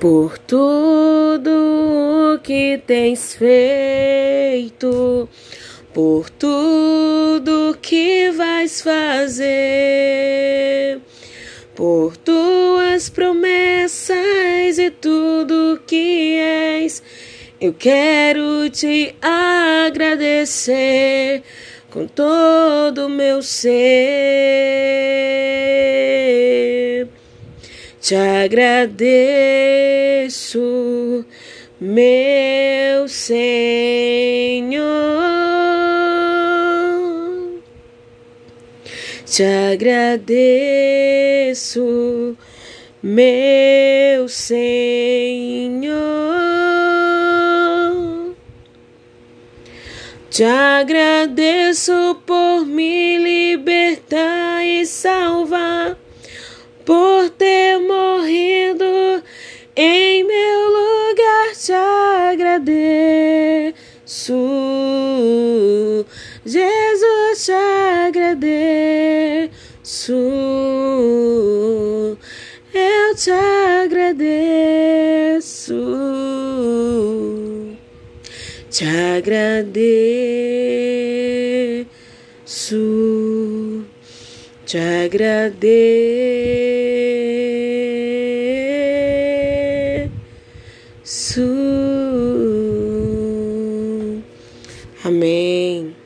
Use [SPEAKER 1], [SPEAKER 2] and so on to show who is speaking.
[SPEAKER 1] por tudo o que tens feito, por tudo que vais fazer, por tuas promessas e tudo que és. Eu quero te agradecer com todo o meu ser. Te agradeço, meu Senhor. Te agradeço, meu Senhor. Te agradeço por me libertar e salvar por ter em meu lugar. Te agradeço, Jesus, te agradeço. Eu te agradeço, te agradeço, te agradeço. Sul. Amém.